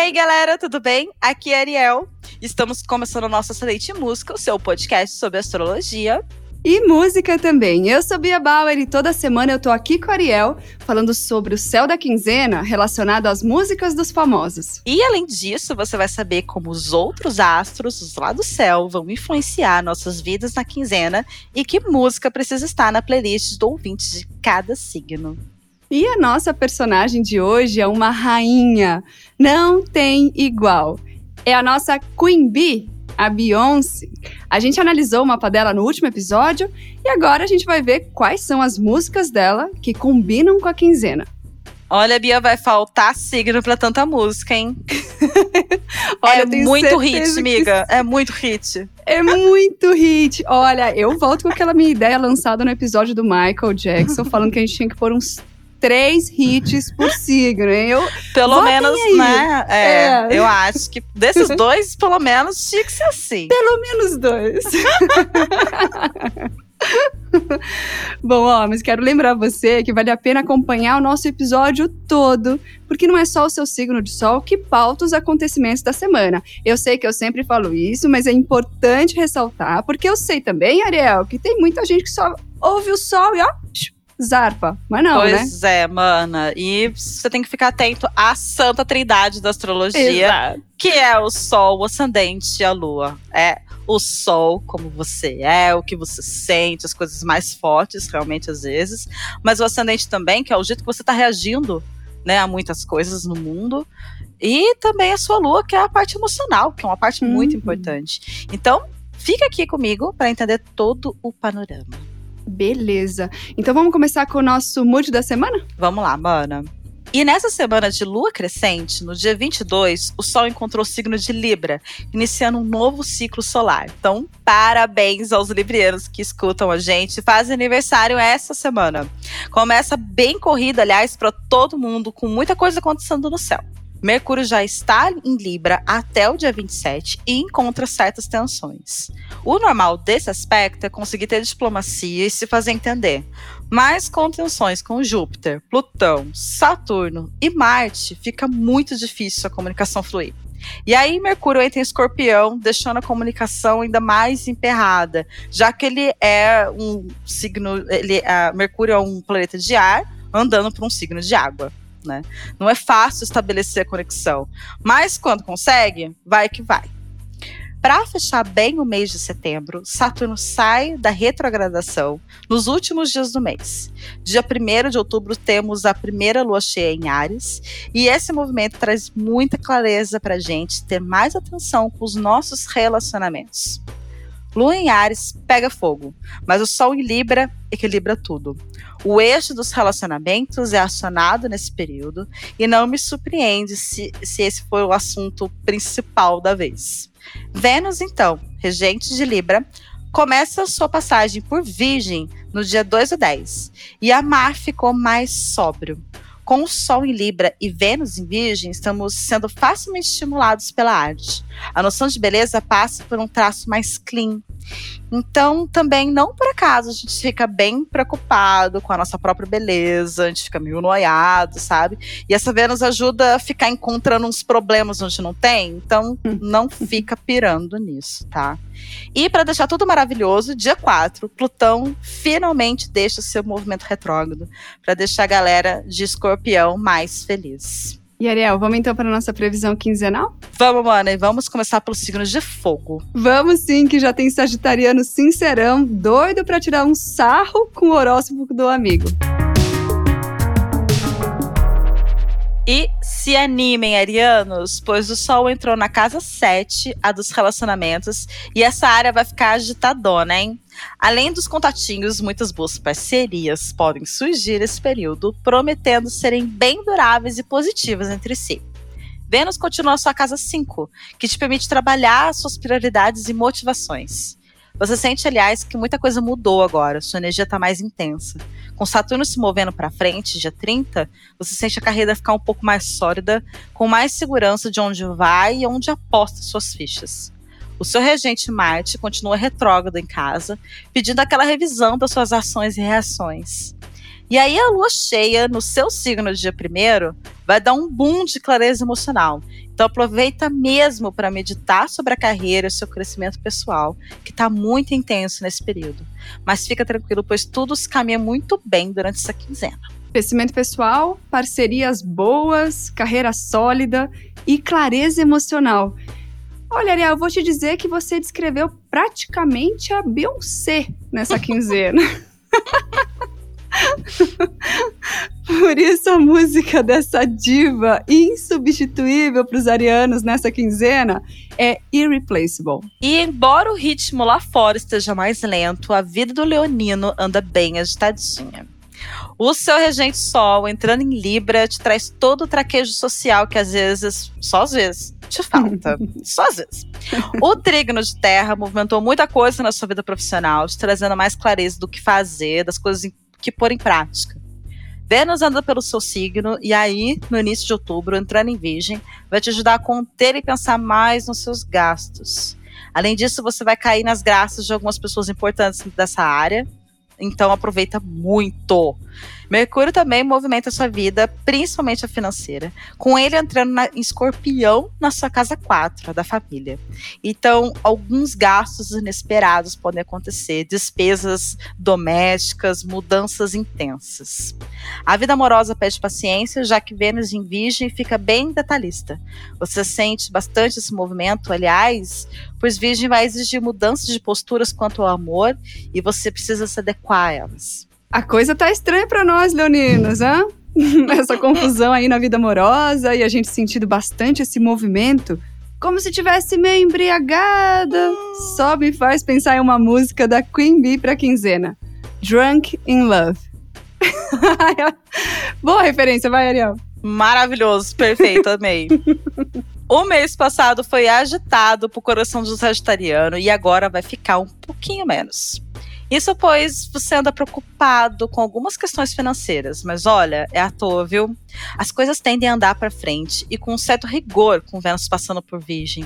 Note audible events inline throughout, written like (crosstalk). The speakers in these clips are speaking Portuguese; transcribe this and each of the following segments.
aí, galera, tudo bem? Aqui é Ariel. Estamos começando o nosso Excelente Música, o seu podcast sobre astrologia. E música também. Eu sou Bia Bauer e toda semana eu tô aqui com a Ariel falando sobre o céu da quinzena relacionado às músicas dos famosos. E além disso, você vai saber como os outros astros lá do céu vão influenciar nossas vidas na quinzena e que música precisa estar na playlist do ouvinte de cada signo. E a nossa personagem de hoje é uma rainha. Não tem igual. É a nossa Queen Bee, a Beyoncé. A gente analisou o mapa dela no último episódio e agora a gente vai ver quais são as músicas dela que combinam com a quinzena. Olha, Bia, vai faltar signo pra tanta música, hein? (laughs) Olha, é muito hit, amiga. É muito hit. É muito hit. Olha, eu volto com aquela minha ideia lançada no episódio do Michael Jackson, falando que a gente tinha que pôr uns três hits por (laughs) signo. Eu, Pelo menos, aí. né? É, É. Eu acho que desses dois, pelo menos, tinha que ser assim. pelo menos dois. (laughs) Bom, ó, mas quero lembrar você que vale a pena acompanhar o nosso episódio todo, porque não é só o seu signo de sol que pauta os acontecimentos da semana. Eu sei que eu sempre falo isso, mas é importante ressaltar, porque eu sei também, Ariel, que tem muita gente que só ouve o sol e ó, zarpa. Mas não, né? pois é, mana. E você tem que ficar atento à santa trindade da astrologia, Exato. que é o Sol, o ascendente e a Lua. É o Sol, como você é, o que você sente, as coisas mais fortes, realmente, às vezes. Mas o ascendente também, que é o jeito que você está reagindo né, a muitas coisas no mundo. E também a sua Lua, que é a parte emocional, que é uma parte muito Uhum. importante. Então, fica aqui comigo para entender todo o panorama. Beleza. Então vamos começar com o nosso mood da semana? Vamos lá, mana. E nessa semana de lua crescente, no dia 22, o Sol encontrou o signo de Libra, iniciando um novo ciclo solar. Então, parabéns aos librianos que escutam a gente fazem aniversário essa semana. Começa bem corrida, aliás, para todo mundo, com muita coisa acontecendo no céu. Mercúrio já está em Libra até o dia 27 e encontra certas tensões. O normal desse aspecto é conseguir ter diplomacia e se fazer entender. Mas com tensões com Júpiter, Plutão, Saturno e Marte, fica muito difícil a comunicação fluir. E aí Mercúrio entra em Escorpião, deixando a comunicação ainda mais emperrada, já que ele é um signo, ele, Mercúrio é um planeta de ar andando por um signo de água. Né? Não é fácil estabelecer a conexão, mas quando consegue, vai que vai. Para fechar bem o mês de setembro, Saturno sai da retrogradação nos últimos dias do mês. Dia 1 de outubro temos a primeira lua cheia em Ares, e esse movimento traz muita clareza para a gente ter mais atenção com os nossos relacionamentos. Lua em Ares pega fogo, mas o Sol em Libra equilibra tudo. O eixo dos relacionamentos é acionado nesse período e não me surpreende se, se esse for o assunto principal da vez. Vênus, então, regente de Libra, começa sua passagem por Virgem no dia 2 do 10 e a mar ficou mais sóbrio. Com o Sol em Libra e Vênus em Virgem, estamos sendo facilmente estimulados pela arte. A noção de beleza passa por um traço mais clean. Então, também, não por acaso, a gente fica bem preocupado com a nossa própria beleza, a gente fica meio noiado, sabe? E essa Vênus ajuda a ficar encontrando uns problemas onde não tem, então (laughs) não fica pirando nisso, tá? E para deixar tudo maravilhoso, dia 4, Plutão finalmente deixa o seu movimento retrógrado para deixar a galera de Escorpião mais feliz. E Ariel, vamos então para a nossa previsão quinzenal? Vamos, mana, e vamos começar pelos signos de fogo. Vamos sim, que já tem sagitariano sincerão, doido para tirar um sarro com o horóscopo do amigo. E se animem, arianos, pois o Sol entrou na casa 7, a dos relacionamentos, e essa área vai ficar agitadona, hein? Além dos contatinhos, muitas boas parcerias podem surgir nesse período, prometendo serem bem duráveis e positivas entre si. Vênus continua a sua casa 5, que te permite trabalhar suas prioridades e motivações. Você sente, aliás, que muita coisa mudou agora, sua energia está mais intensa. Com Saturno se movendo para frente, dia 30, você sente a carreira ficar um pouco mais sólida, com mais segurança de onde vai e onde aposta suas fichas. O seu regente Marte continua retrógrado em casa, pedindo aquela revisão das suas ações e reações. E aí a lua cheia no seu signo de dia primeiro vai dar um boom de clareza emocional. Então aproveita mesmo para meditar sobre a carreira e seu crescimento pessoal, que está muito intenso nesse período. Mas fica tranquilo, pois tudo se caminha muito bem durante essa quinzena. Crescimento pessoal, parcerias boas, carreira sólida e clareza emocional. Olha, Ariel, eu vou te dizer que você descreveu praticamente a Beyoncé nessa (laughs) quinzena. (laughs) Por isso a música dessa diva insubstituível para os arianos nessa quinzena é Irreplaceable. E embora o ritmo lá fora esteja mais lento, a vida do leonino anda bem agitadinha. O seu regente Sol entrando em Libra te traz todo o traquejo social que às vezes, só às vezes, te falta. (laughs) só às vezes. O trígono de terra movimentou muita coisa na sua vida profissional, te trazendo mais clareza do que fazer, das coisas que pôr em prática. Vênus anda pelo seu signo e aí, no início de outubro, entrando em Virgem, vai te ajudar a conter e pensar mais nos seus gastos. Além disso, você vai cair nas graças de algumas pessoas importantes dessa área, então aproveita muito. Mercúrio também movimenta sua vida, principalmente a financeira, com ele entrando na, em escorpião na sua casa 4, a da família. Então, alguns gastos inesperados podem acontecer, despesas domésticas, mudanças intensas. A vida amorosa pede paciência, já que Vênus em Virgem fica bem detalhista. Você sente bastante esse movimento, aliás, pois Virgem vai exigir mudanças de posturas quanto ao amor e você precisa se adequar a elas. A coisa tá estranha para nós, leoninos, hã? (laughs) Essa confusão aí na vida amorosa e a gente sentindo bastante esse movimento, como se tivesse meio embriagada. Só me faz pensar em uma música da Queen Bee pra quinzena. Drunk in Love. (laughs) Boa referência, vai, Ariel. Maravilhoso, perfeito, amei. (laughs) o mês passado foi agitado pro coração do Sagitariano e agora vai ficar um pouquinho menos. Isso pois você anda preocupado com algumas questões financeiras, mas olha, é à toa, viu? As coisas tendem a andar para frente e com um certo rigor com Vênus passando por Virgem.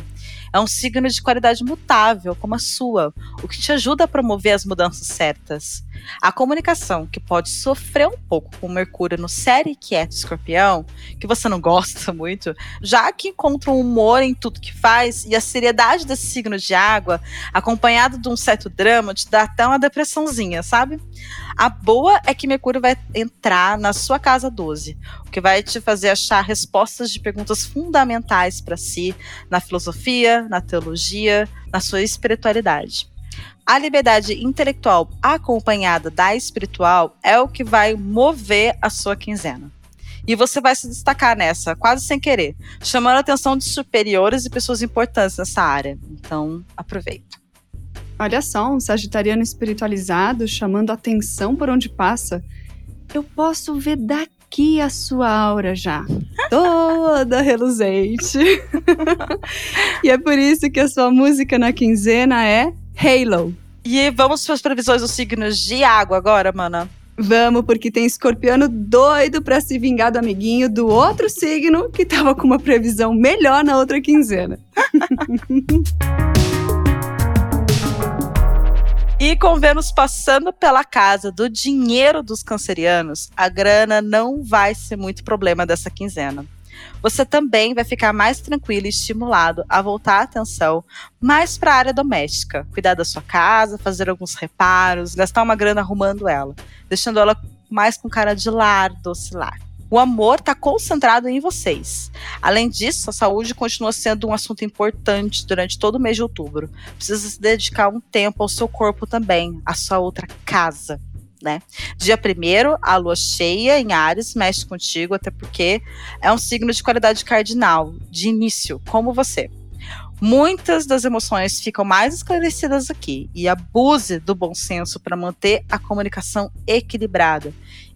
É um signo de qualidade mutável, como a sua, o que te ajuda a promover as mudanças certas. A comunicação, que pode sofrer um pouco com Mercúrio no série quieto escorpião, que você não (laughs) gosta muito, já que encontra um humor em tudo que faz e a seriedade desse signo de água, acompanhado de um certo drama, te dá até uma depressãozinha, sabe? A boa é que Mercúrio vai entrar na sua casa 12, que vai te fazer achar respostas de perguntas fundamentais para si na filosofia, na teologia, na sua espiritualidade. A liberdade intelectual acompanhada da espiritual é o que vai mover a sua quinzena. E você vai se destacar nessa, quase sem querer, chamando a atenção de superiores e pessoas importantes nessa área. Então, aproveita. Olha só, um sagitariano espiritualizado chamando atenção por onde passa. Eu posso ver daqui a sua aura já, toda reluzente. (laughs) e é por isso que a sua música na quinzena é Halo. E vamos para as previsões dos signos de água agora, mana? Vamos, porque tem escorpiano doido para se vingar do amiguinho do outro signo que tava com uma previsão melhor na outra quinzena. (laughs) E com Vênus passando pela casa do dinheiro dos cancerianos, a grana não vai ser muito problema dessa quinzena. Você também vai ficar mais tranquilo e estimulado a voltar a atenção mais para a área doméstica, cuidar da sua casa, fazer alguns reparos, gastar uma grana arrumando ela, deixando ela mais com cara de lar, doce lar. O amor está concentrado em vocês. Além disso, a saúde continua sendo um assunto importante durante todo o mês de outubro. Precisa se dedicar um tempo ao seu corpo também, à sua outra casa. Né? Dia 1 a lua cheia em Ares mexe contigo, até porque é um signo de qualidade cardinal, de início, como você. Muitas das emoções ficam mais esclarecidas aqui e abuse do bom senso para manter a comunicação equilibrada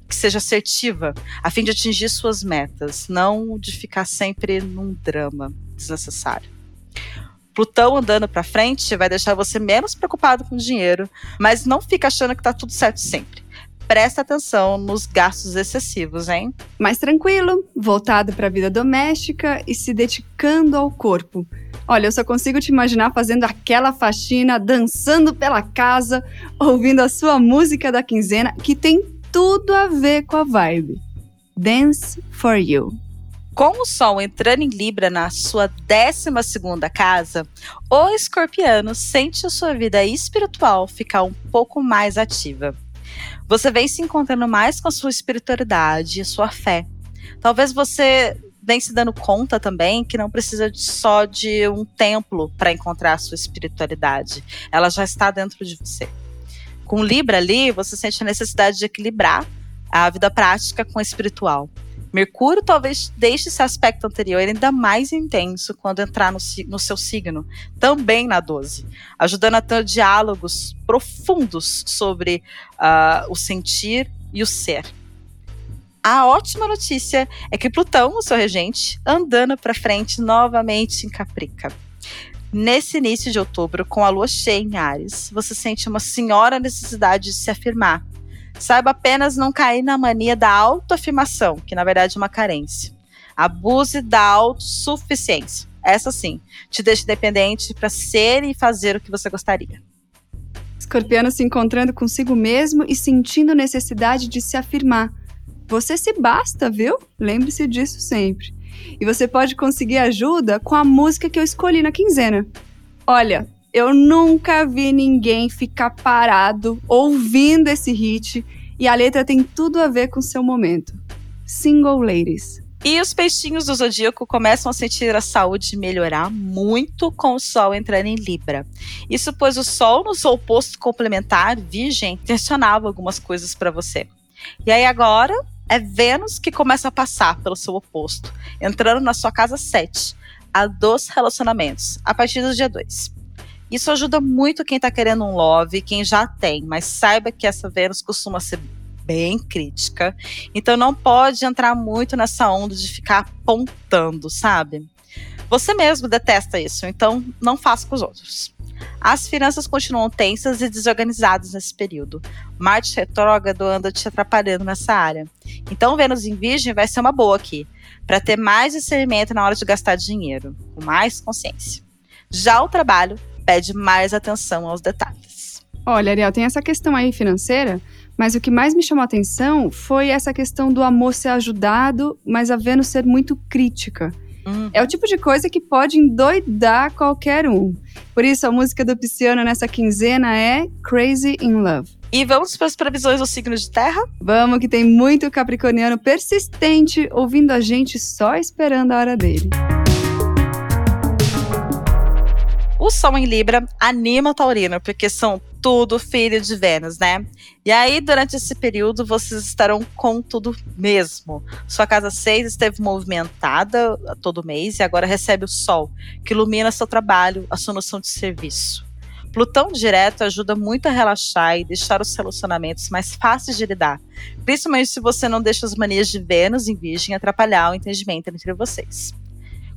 que seja assertiva, a fim de atingir suas metas, não de ficar sempre num drama desnecessário. Plutão andando para frente vai deixar você menos preocupado com dinheiro, mas não fica achando que tá tudo certo sempre. Presta atenção nos gastos excessivos, hein? Mais tranquilo, voltado para a vida doméstica e se dedicando ao corpo. Olha, eu só consigo te imaginar fazendo aquela faxina, dançando pela casa, ouvindo a sua música da quinzena, que tem tudo a ver com a vibe. Dance for You. Com o Sol entrando em Libra na sua 12 casa, o escorpiano sente a sua vida espiritual ficar um pouco mais ativa. Você vem se encontrando mais com a sua espiritualidade e sua fé. Talvez você vem se dando conta também que não precisa só de um templo para encontrar a sua espiritualidade. Ela já está dentro de você. Com Libra ali, você sente a necessidade de equilibrar a vida prática com a espiritual. Mercúrio talvez deixe esse aspecto anterior ainda mais intenso quando entrar no, no, seu signo, também na 12, ajudando a ter diálogos profundos sobre uh, o sentir e o ser. A ótima notícia é que Plutão, o seu regente, andando para frente novamente em Caprica. Nesse início de outubro, com a lua cheia em Ares, você sente uma senhora necessidade de se afirmar, Saiba apenas não cair na mania da autoafirmação, que na verdade é uma carência. Abuse da autossuficiência. Essa sim, te deixa dependente para ser e fazer o que você gostaria. Escorpiano se encontrando consigo mesmo e sentindo necessidade de se afirmar. Você se basta, viu? Lembre-se disso sempre. E você pode conseguir ajuda com a música que eu escolhi na quinzena. Olha, eu nunca vi ninguém ficar parado ouvindo esse hit e a letra tem tudo a ver com seu momento. Single Ladies. E os peixinhos do zodíaco começam a sentir a saúde melhorar muito com o Sol entrando em Libra. Isso pois o Sol no seu oposto complementar, Virgem, tensionava algumas coisas para você. E aí agora é Vênus que começa a passar pelo seu oposto, entrando na sua casa 7, a dos relacionamentos, a partir do dia 2. Isso ajuda muito quem tá querendo um love, quem já tem, mas saiba que essa Vênus costuma ser bem crítica. Então não pode entrar muito nessa onda de ficar apontando, sabe? Você mesmo detesta isso, então não faça com os outros. As finanças continuam tensas e desorganizadas nesse período. Marte retrógrado anda te atrapalhando nessa área. Então Vênus em Virgem vai ser uma boa aqui, para ter mais discernimento na hora de gastar dinheiro, com mais consciência. Já o trabalho pede mais atenção aos detalhes. Olha, Ariel, tem essa questão aí financeira, mas o que mais me chamou a atenção foi essa questão do amor ser ajudado, mas a Vênus ser muito crítica. Uhum. É o tipo de coisa que pode endoidar qualquer um. Por isso, a música do Pisciano nessa quinzena é Crazy in Love. E vamos para as previsões do signo de terra? Vamos, que tem muito capricorniano persistente ouvindo a gente só esperando a hora dele. O Sol em Libra anima o Taurino, porque são tudo filho de Vênus, né? E aí, durante esse período, vocês estarão com tudo mesmo. Sua casa 6 esteve movimentada todo mês e agora recebe o Sol, que ilumina seu trabalho, a sua noção de serviço. Plutão direto ajuda muito a relaxar e deixar os relacionamentos mais fáceis de lidar, principalmente se você não deixa as manias de Vênus em Virgem atrapalhar o entendimento entre vocês.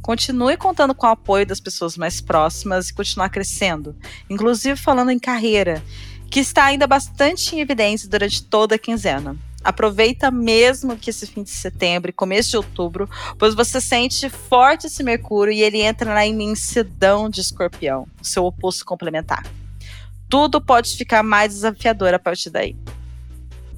Continue contando com o apoio das pessoas mais próximas e continuar crescendo, inclusive falando em carreira, que está ainda bastante em evidência durante toda a quinzena. Aproveita mesmo que esse fim de setembro e começo de outubro, pois você sente forte esse Mercúrio e ele entra na imensidão de Escorpião, seu oposto complementar. Tudo pode ficar mais desafiador a partir daí.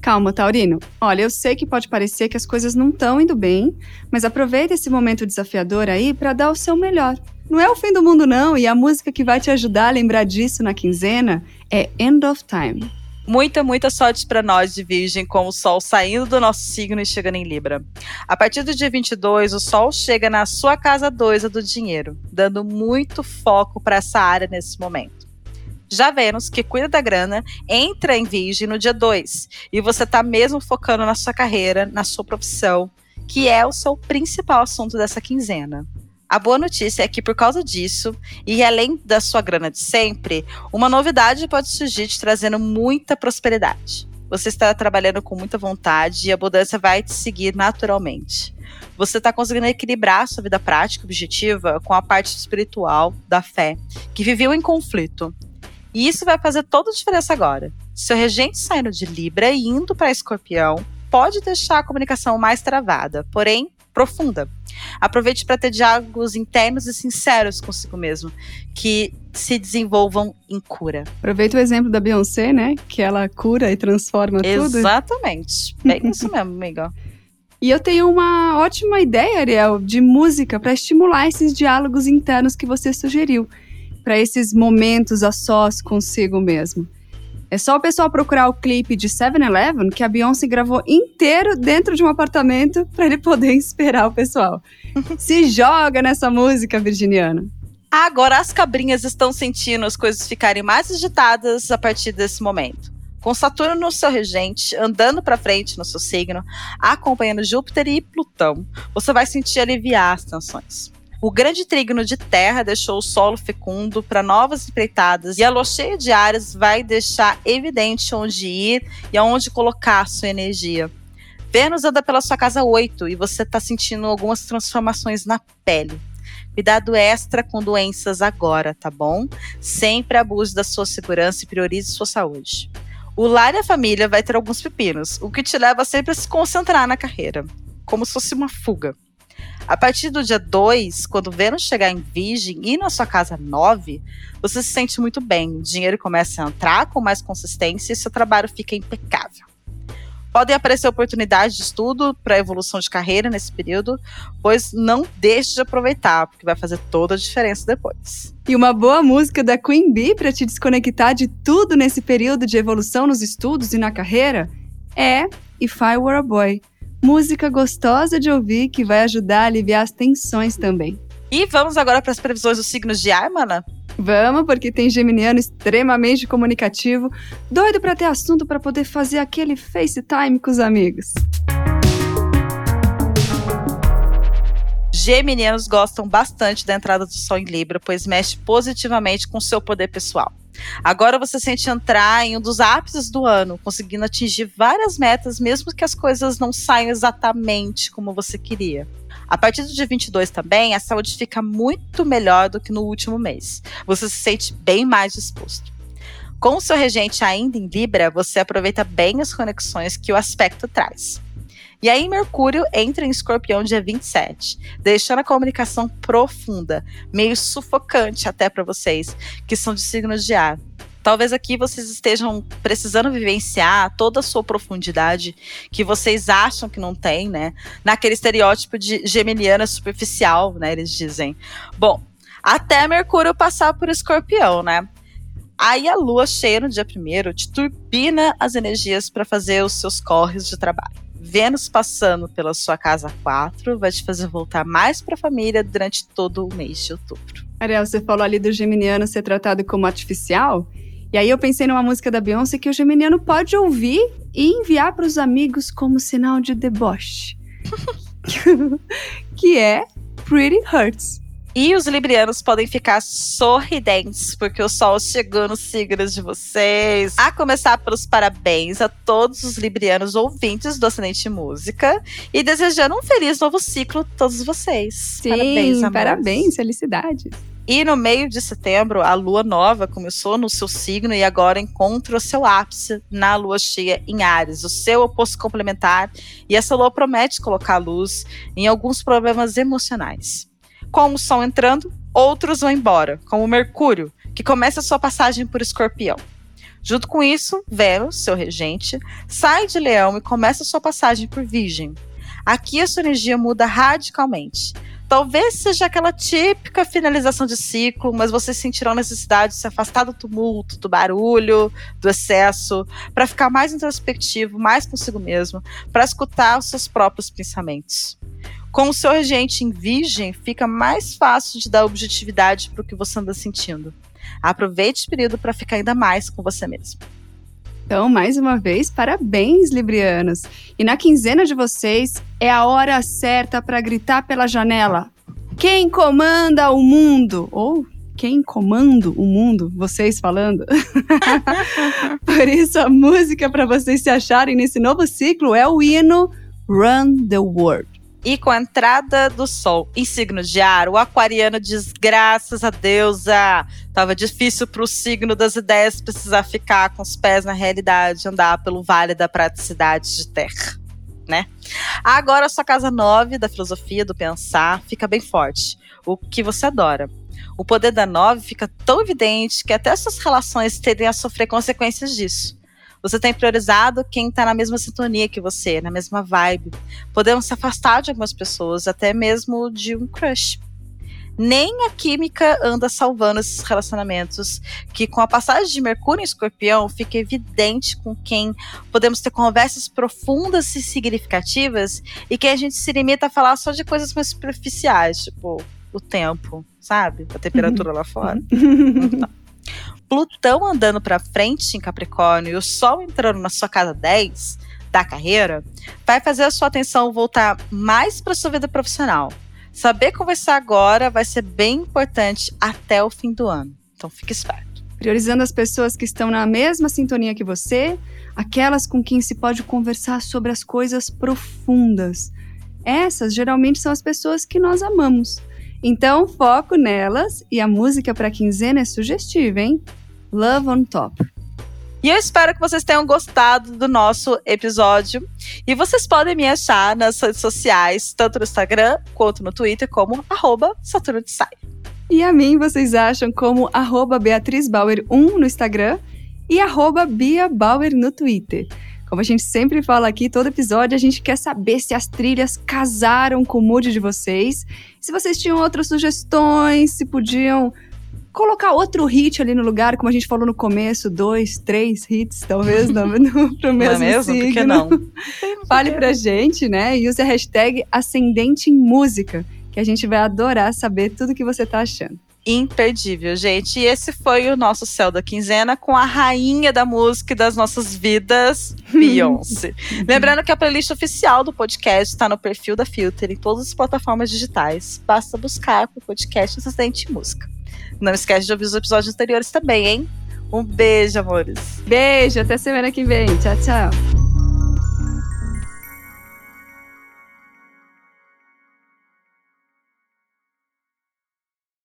Calma, Taurino. Olha, eu sei que pode parecer que as coisas não estão indo bem, mas aproveita esse momento desafiador aí para dar o seu melhor. Não é o fim do mundo, não, e a música que vai te ajudar a lembrar disso na quinzena é End of Time. Muita, muita sorte para nós de Virgem, com o Sol saindo do nosso signo e chegando em Libra. A partir do dia 22, o Sol chega na sua casa 2, a do dinheiro, dando muito foco para essa área nesse momento. Já Vênus, que cuida da grana, entra em Virgem no dia 2. E você está mesmo focando na sua carreira, na sua profissão, que é o seu principal assunto dessa quinzena. A boa notícia é que, por causa disso, e além da sua grana de sempre, uma novidade pode surgir te trazendo muita prosperidade. Você está trabalhando com muita vontade e a abundância vai te seguir naturalmente. Você está conseguindo equilibrar sua vida prática, objetiva, com a parte espiritual, da fé, que viveu em conflito. E isso vai fazer toda a diferença agora. Seu regente saindo de Libra e indo para Escorpião pode deixar a comunicação mais travada, porém, profunda. Aproveite para ter diálogos internos e sinceros consigo mesmo, que se desenvolvam em cura. Aproveita o exemplo da Beyoncé, né? Que ela cura e transforma tudo. Exatamente. Bem (laughs) isso mesmo, amiga. E eu tenho uma ótima ideia, Ariel, de música para estimular esses diálogos internos que você sugeriu, para esses momentos a sós consigo mesmo. É só o pessoal procurar o clipe de 7-Eleven que a Beyoncé gravou inteiro dentro de um apartamento para ele poder (laughs) inspirar o pessoal. Se joga nessa música virginiana. Agora as cabrinhas estão sentindo as coisas ficarem mais agitadas a partir desse momento. Com Saturno no seu regente, andando para frente no seu signo, acompanhando Júpiter e Plutão, você vai sentir aliviar as tensões. O grande trígono de terra deixou o solo fecundo para novas empreitadas e a lua cheia de Ares vai deixar evidente onde ir e aonde colocar sua energia. Vênus anda pela sua casa 8 e você está sentindo algumas transformações na pele. Cuidado extra com doenças agora, tá bom? Sempre abuse da sua segurança e priorize sua saúde. O lar e a família vai ter alguns pepinos, o que te leva sempre a se concentrar na carreira, como se fosse uma fuga. A partir do dia 2, quando Vênus chegar em Virgem e na sua casa 9, você se sente muito bem. O dinheiro começa a entrar com mais consistência e seu trabalho fica impecável. Podem aparecer oportunidades de estudo para evolução de carreira nesse período, pois não deixe de aproveitar, porque vai fazer toda a diferença depois. E uma boa música da Queen Bee para te desconectar de tudo nesse período de evolução nos estudos e na carreira é If I Were a Boy música gostosa de ouvir que vai ajudar a aliviar as tensões também. E vamos agora para as previsões dos signos de ar, mana? Vamos, porque tem geminiano extremamente comunicativo, doido para ter assunto para poder fazer aquele FaceTime com os amigos. Geminianos gostam bastante da entrada do Sol em Libra, pois mexe positivamente com seu poder pessoal. Agora você sente entrar em um dos ápices do ano, conseguindo atingir várias metas, mesmo que as coisas não saiam exatamente como você queria. A partir do dia 22 também, a saúde fica muito melhor do que no último mês. Você se sente bem mais disposto. Com o seu regente ainda em Libra, você aproveita bem as conexões que o aspecto traz. E aí Mercúrio entra em Escorpião dia 27, deixando a comunicação profunda, meio sufocante até para vocês, que são de signos de ar. Talvez aqui vocês estejam precisando vivenciar toda a sua profundidade que vocês acham que não tem, né? Naquele estereótipo de geminiana superficial, né? Eles dizem. Bom, até Mercúrio passar por Escorpião, né? Aí a lua cheia no dia primeiro te turbina as energias para fazer os seus corres de trabalho. Vênus passando pela sua casa 4 vai te fazer voltar mais para a família durante todo o mês de outubro. Ariel, você falou ali do geminiano ser tratado como artificial. E aí eu pensei numa música da Beyoncé que o geminiano pode ouvir e enviar para os amigos como sinal de deboche. (laughs) que é Pretty Hurts. E os librianos podem ficar sorridentes, porque o sol chegou nos signos de vocês. A começar pelos parabéns a todos os librianos ouvintes do Ascendente Música. E desejando um feliz novo ciclo a todos vocês. Sim, parabéns, amores. parabéns, felicidades. E no meio de setembro, a lua nova começou no seu signo e agora encontra o seu ápice na lua cheia em Ares, o seu oposto complementar. E essa lua promete colocar luz em alguns problemas emocionais como o Sol entrando, outros vão embora, como Mercúrio, que começa sua passagem por Escorpião. Junto com isso, Vênus, seu regente, sai de Leão e começa sua passagem por Virgem. Aqui a sua energia muda radicalmente. Talvez seja aquela típica finalização de ciclo, mas você sentirá a necessidade de se afastar do tumulto, do barulho, do excesso, para ficar mais introspectivo, mais consigo mesmo, para escutar os seus próprios pensamentos. Com o seu regente em virgem, fica mais fácil de dar objetividade para o que você anda sentindo. Aproveite esse período para ficar ainda mais com você mesmo. Então, mais uma vez, parabéns, Librianos! E na quinzena de vocês é a hora certa para gritar pela janela: Quem comanda o mundo? Ou quem comanda o mundo? Vocês falando. (laughs) Por isso, a música para vocês se acharem nesse novo ciclo é o hino Run the World. E com a entrada do sol em signo de ar, o aquariano diz: graças a Deus, ah, tava difícil para o signo das ideias precisar ficar com os pés na realidade, andar pelo vale da praticidade de terra. né? Agora a sua casa 9 da filosofia do pensar fica bem forte. O que você adora. O poder da 9 fica tão evidente que até suas relações tendem a sofrer consequências disso. Você tem priorizado quem está na mesma sintonia que você, na mesma vibe. Podemos se afastar de algumas pessoas, até mesmo de um crush nem a química anda salvando esses relacionamentos. Que com a passagem de Mercúrio em Escorpião, fica evidente com quem podemos ter conversas profundas e significativas e que a gente se limita a falar só de coisas mais superficiais, tipo o tempo, sabe? A temperatura lá fora. (laughs) Então. Plutão andando para frente em Capricórnio e o Sol entrando na sua casa 10 da carreira, vai fazer a sua atenção voltar mais para sua vida profissional Saber conversar agora vai ser bem importante até o fim do ano. Então fique esperto. Priorizando as pessoas que estão na mesma sintonia que você, aquelas com quem se pode conversar sobre as coisas profundas. Essas geralmente são as pessoas que nós amamos. Então, foco nelas e a música para quinzena é sugestiva, hein? Love on Top. E eu espero que vocês tenham gostado do nosso episódio. E vocês podem me achar nas redes sociais, tanto no Instagram quanto no Twitter, como arroba Saturno de Sai. E a mim vocês acham como arroba Beatriz Bauer 1 no Instagram e arroba Bia Bauer no Twitter. Como a gente sempre fala aqui, todo episódio a gente quer saber se as trilhas casaram com o mood de vocês, se vocês tinham outras sugestões, se podiam colocar outro hit ali no lugar, como a gente falou no começo, dois, três hits, talvez, no, no, (laughs) pro mesmo, não é mesmo? signo. Por que não? (laughs) Fale pra gente, né? E use a hashtag Ascendente em Música, que a gente vai adorar saber tudo que você tá achando. Imperdível, gente. E esse foi o nosso Céu da Quinzena com a rainha da música e das nossas vidas, (laughs) Beyoncé. Lembrando que a playlist oficial do podcast está no perfil da Filter em todas as plataformas digitais. Basta buscar por podcast Ascendente em Música. Não esquece de ouvir os episódios anteriores também, hein? Um beijo, amores. Beijo, até semana que vem. Tchau, tchau.